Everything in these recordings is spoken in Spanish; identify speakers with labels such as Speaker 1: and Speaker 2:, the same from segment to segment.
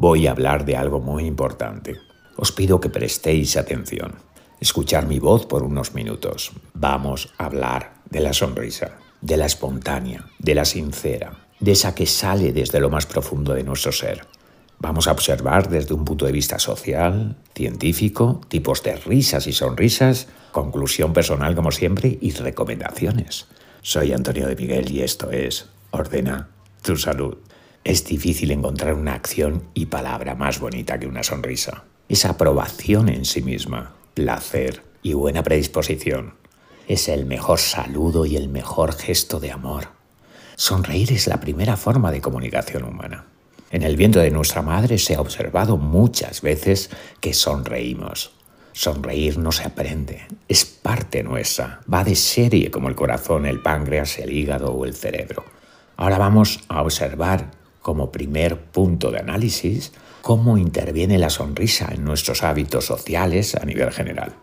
Speaker 1: voy a hablar de algo muy importante. Os pido que prestéis atención. Escuchar mi voz por unos minutos. Vamos a hablar de la sonrisa, de la espontánea, de la sincera, de esa que sale desde lo más profundo de nuestro ser. Vamos a observar desde un punto de vista social, científico, tipos de risas y sonrisas, conclusión personal como siempre y recomendaciones. Soy Antonio de Miguel y esto es Ordena tu salud. Es difícil encontrar una acción y palabra más bonita que una sonrisa. Esa aprobación en sí misma, placer y buena predisposición. Es el mejor saludo y el mejor gesto de amor. Sonreír es la primera forma de comunicación humana. En el viento de nuestra madre se ha observado muchas veces que sonreímos. Sonreír no se aprende, es parte nuestra, va de serie como el corazón, el páncreas, el hígado o el cerebro. Ahora vamos a observar como primer punto de análisis cómo interviene la sonrisa en nuestros hábitos sociales a nivel general.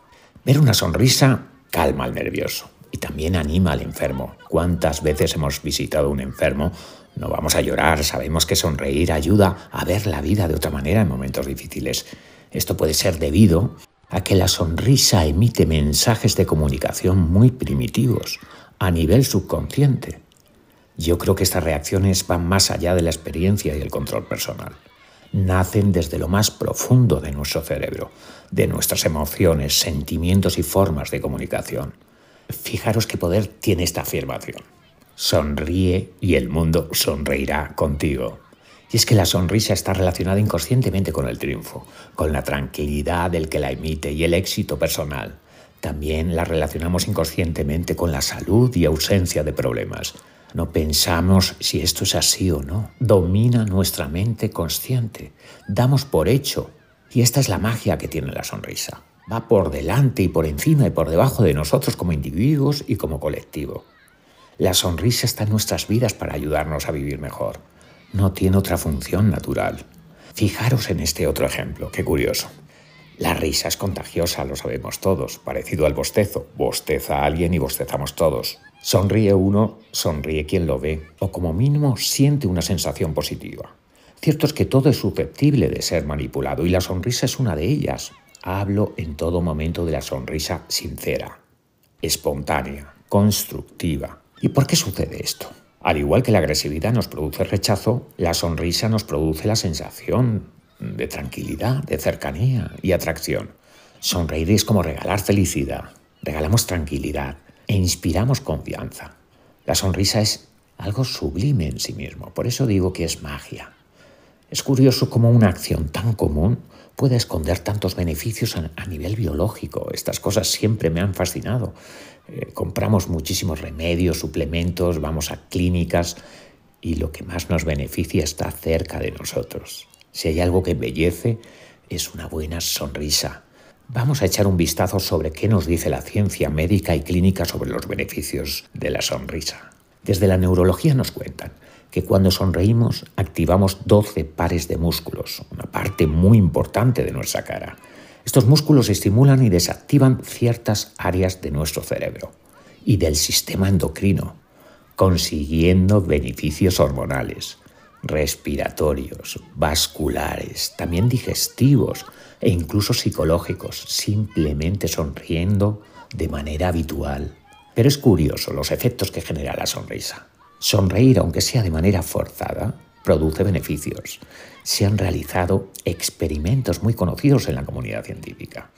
Speaker 1: Ver una sonrisa calma al nervioso y también anima al enfermo. ¿Cuántas veces hemos visitado a un enfermo? No vamos a llorar, sabemos que sonreír ayuda a ver la vida de otra manera en momentos difíciles. Esto puede ser debido a que la sonrisa emite mensajes de comunicación muy primitivos a nivel subconsciente yo creo que estas reacciones van más allá de la experiencia y el control personal. Nacen desde lo más profundo de nuestro cerebro, de nuestras emociones, sentimientos y formas de comunicación. Fijaros qué poder tiene esta afirmación. Sonríe y el mundo sonreirá contigo. Y es que la sonrisa está relacionada inconscientemente con el triunfo, con la tranquilidad del que la emite y el éxito personal. También la relacionamos inconscientemente con la salud y ausencia de problemas. No pensamos si esto es así o no. Domina nuestra mente consciente. Damos por hecho. Y esta es la magia que tiene la sonrisa. Va por delante y por encima y por debajo de nosotros como individuos y como colectivo. La sonrisa está en nuestras vidas para ayudarnos a vivir mejor. No tiene otra función natural. Fijaros en este otro ejemplo, qué curioso. La risa es contagiosa, lo sabemos todos, parecido al bostezo. Bosteza a alguien y bostezamos todos. Sonríe uno, sonríe quien lo ve, o como mínimo siente una sensación positiva. Cierto es que todo es susceptible de ser manipulado y la sonrisa es una de ellas. Hablo en todo momento de la sonrisa sincera, espontánea, constructiva. ¿Y por qué sucede esto? Al igual que la agresividad nos produce rechazo, la sonrisa nos produce la sensación de tranquilidad, de cercanía y atracción. Sonreír es como regalar felicidad, regalamos tranquilidad, e inspiramos confianza. La sonrisa es algo sublime en sí mismo, por eso digo que es magia. Es curioso cómo una acción tan común puede esconder tantos beneficios a, nivel biológico. Estas cosas siempre me han fascinado. Eh, compramos muchísimos remedios, suplementos, vamos a clínicas y lo que más nos beneficia está cerca de nosotros. Si hay algo que embellece, es una buena sonrisa, Vamos a echar un vistazo sobre qué nos dice la ciencia médica y clínica sobre los beneficios de la sonrisa. Desde la neurología nos cuentan que cuando sonreímos activamos 12 pares de músculos, una parte muy importante de nuestra cara. Estos músculos estimulan y desactivan ciertas áreas de nuestro cerebro y del sistema endocrino, consiguiendo beneficios hormonales, respiratorios, vasculares, también digestivos, e incluso psicológicos, simplemente sonriendo de manera habitual. Pero es curioso los efectos que genera la sonrisa. Sonreír, aunque sea de manera forzada, produce beneficios. Se han realizado experimentos muy conocidos en la comunidad científica.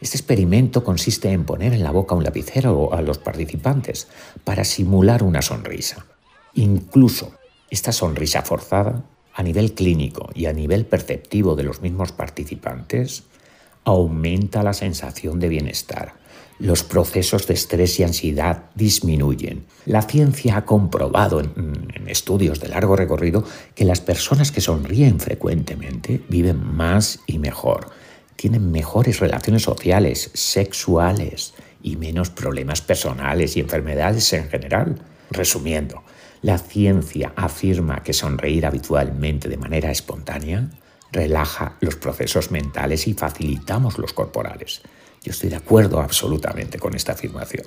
Speaker 1: Este experimento consiste en poner en la boca un lapicero a los participantes para simular una sonrisa. Incluso esta sonrisa forzada a nivel clínico y a nivel perceptivo de los mismos participantes, aumenta la sensación de bienestar. Los procesos de estrés y ansiedad disminuyen. La ciencia ha comprobado en, estudios de largo recorrido que las personas que sonríen frecuentemente viven más y mejor, tienen mejores relaciones sociales, sexuales y menos problemas personales y enfermedades en general. Resumiendo, la ciencia afirma que sonreír habitualmente de manera espontánea relaja los procesos mentales y facilitamos los corporales. Yo estoy de acuerdo absolutamente con esta afirmación.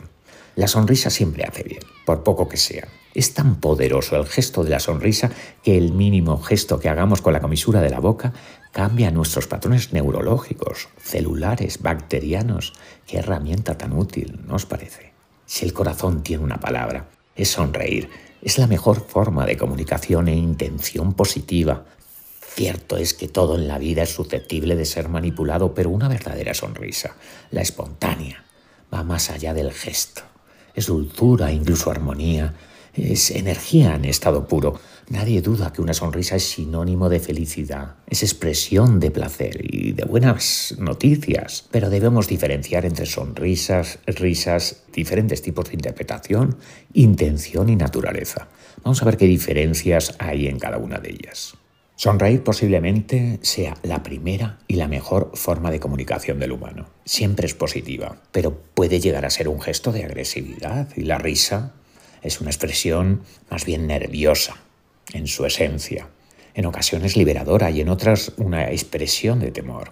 Speaker 1: La sonrisa siempre hace bien, por poco que sea. Es tan poderoso el gesto de la sonrisa que el mínimo gesto que hagamos con la comisura de la boca cambia nuestros patrones neurológicos, celulares, bacterianos. Qué herramienta tan útil, ¿no os parece? Si el corazón tiene una palabra, es sonreír. Es la mejor forma de comunicación e intención positiva. Cierto es que todo en la vida es susceptible de ser manipulado, pero una verdadera sonrisa, la espontánea, va más allá del gesto. Es dulzura, incluso armonía, es energía en estado puro. Nadie duda que una sonrisa es sinónimo de felicidad, es expresión de placer y de buenas noticias. Pero debemos diferenciar entre sonrisas, risas, diferentes tipos de interpretación, intención y naturaleza. Vamos a ver qué diferencias hay en cada una de ellas. Sonreír posiblemente sea la primera y la mejor forma de comunicación del humano. Siempre es positiva, pero puede llegar a ser un gesto de agresividad y la risa es una expresión más bien nerviosa en su esencia, en ocasiones liberadora y en otras una expresión de temor.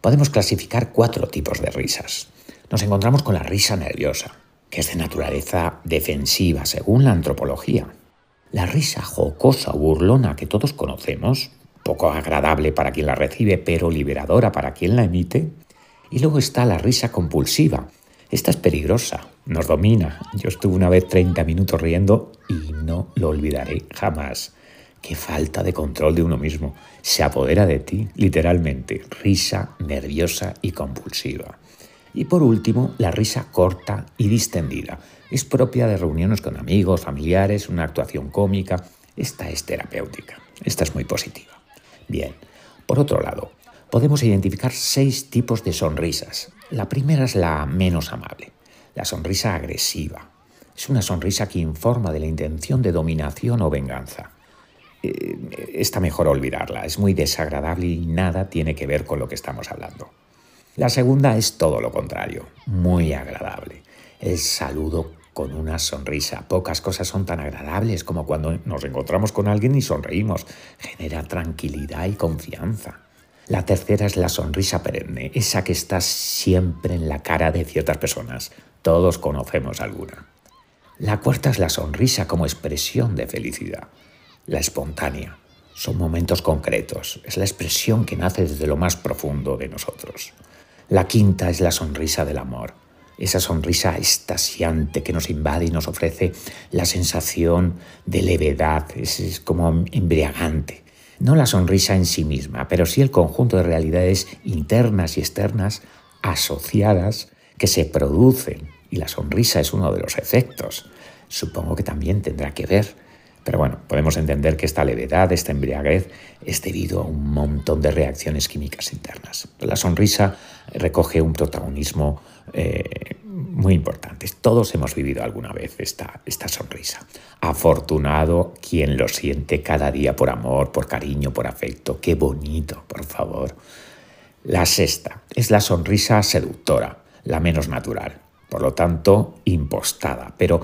Speaker 1: Podemos clasificar cuatro tipos de risas. Nos encontramos con la risa nerviosa, que es de naturaleza defensiva según la antropología. La risa jocosa o burlona que todos conocemos, poco agradable para quien la recibe, pero liberadora para quien la emite. Y luego está la risa compulsiva. Esta es peligrosa, nos domina. Yo estuve una vez 30 minutos riendo y no lo olvidaré jamás. Qué falta de control de uno mismo. Se apodera de ti, literalmente, risa nerviosa y compulsiva. Y por último, la risa corta y distendida. Es propia de reuniones con amigos, familiares, una actuación cómica. Esta es terapéutica. Esta es muy positiva. Bien, por otro lado, podemos identificar seis tipos de sonrisas. La primera es la menos amable la sonrisa agresiva. Es una sonrisa que informa de la intención de dominación o venganza. Eh, está mejor olvidarla, es muy desagradable y nada tiene que ver con lo que estamos hablando. La segunda es todo lo contrario, muy agradable. El saludo con una sonrisa. Pocas cosas son tan agradables como cuando nos encontramos con alguien y sonreímos. Genera tranquilidad y confianza. La tercera es la sonrisa perenne, esa que está siempre en la cara de ciertas personas. Todos conocemos alguna. La cuarta es la sonrisa como expresión de felicidad, la espontánea. Son momentos concretos, es la expresión que nace desde lo más profundo de nosotros. La quinta es la sonrisa del amor, esa sonrisa estasiante que nos invade y nos ofrece la sensación de levedad, es, como embriagante. No la sonrisa en sí misma, pero sí el conjunto de realidades internas y externas asociadas que se producen. Y la sonrisa es uno de los efectos. Supongo que también tendrá que ver. Pero bueno, podemos entender que esta levedad, esta embriaguez, es debido a un montón de reacciones químicas internas. La sonrisa recoge un protagonismo eh, muy importantes. Todos hemos vivido alguna vez esta, esta sonrisa. Afortunado quien lo siente cada día por amor, por cariño, por afecto. Qué bonito, por favor. La sexta es la sonrisa seductora, la menos natural, por lo tanto impostada, pero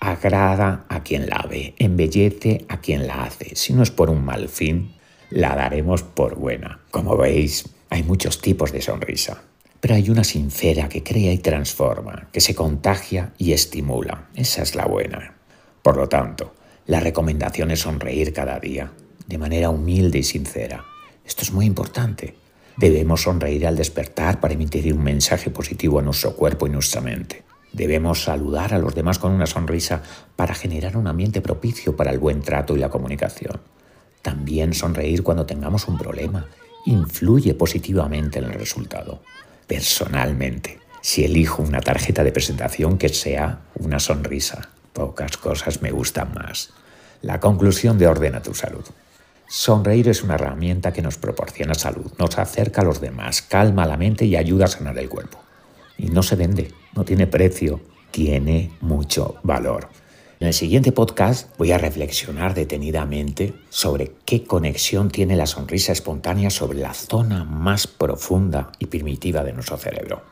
Speaker 1: agrada a quien la ve, embellece a quien la hace. Si no es por un mal fin, la daremos por buena. Como veis, hay muchos tipos de sonrisa. Pero hay una sincera que crea y transforma, que se contagia y estimula. Esa es la buena. Por lo tanto, la recomendación es sonreír cada día, de manera humilde y sincera. Esto es muy importante. Debemos sonreír al despertar para emitir un mensaje positivo a nuestro cuerpo y nuestra mente. Debemos saludar a los demás con una sonrisa para generar un ambiente propicio para el buen trato y la comunicación. También sonreír cuando tengamos un problema influye positivamente en el resultado personalmente, si elijo una tarjeta de presentación que sea una sonrisa. Pocas cosas me gustan más. La conclusión de Ordena tu salud. Sonreír es una herramienta que nos proporciona salud, nos acerca a los demás, calma la mente y ayuda a sanar el cuerpo. Y no se vende, no tiene precio, tiene mucho valor. En el siguiente podcast voy a reflexionar detenidamente sobre qué conexión tiene la sonrisa espontánea sobre la zona más profunda y primitiva de nuestro cerebro.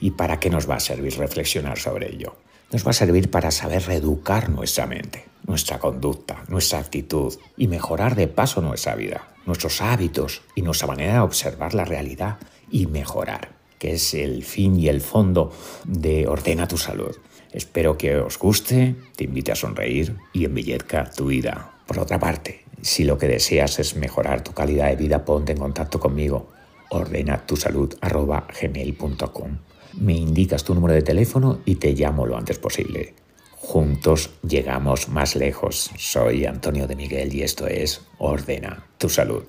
Speaker 1: ¿Y para qué nos va a servir reflexionar sobre ello? Nos va a servir para saber reeducar nuestra mente, nuestra conducta, nuestra actitud y mejorar de paso nuestra vida, nuestros hábitos y nuestra manera de observar la realidad y mejorar, que es el fin y el fondo de Ordena tu salud. Espero que os guste, te invite a sonreír y embellezca tu vida. Por otra parte, Si lo que deseas es mejorar tu calidad de vida, ponte en contacto conmigo. Ordena tu salud gmail.com. Me indicas tu número de teléfono y te llamo lo antes posible. Juntos llegamos más lejos. Soy Antonio de Miguel y esto es Ordena tu salud.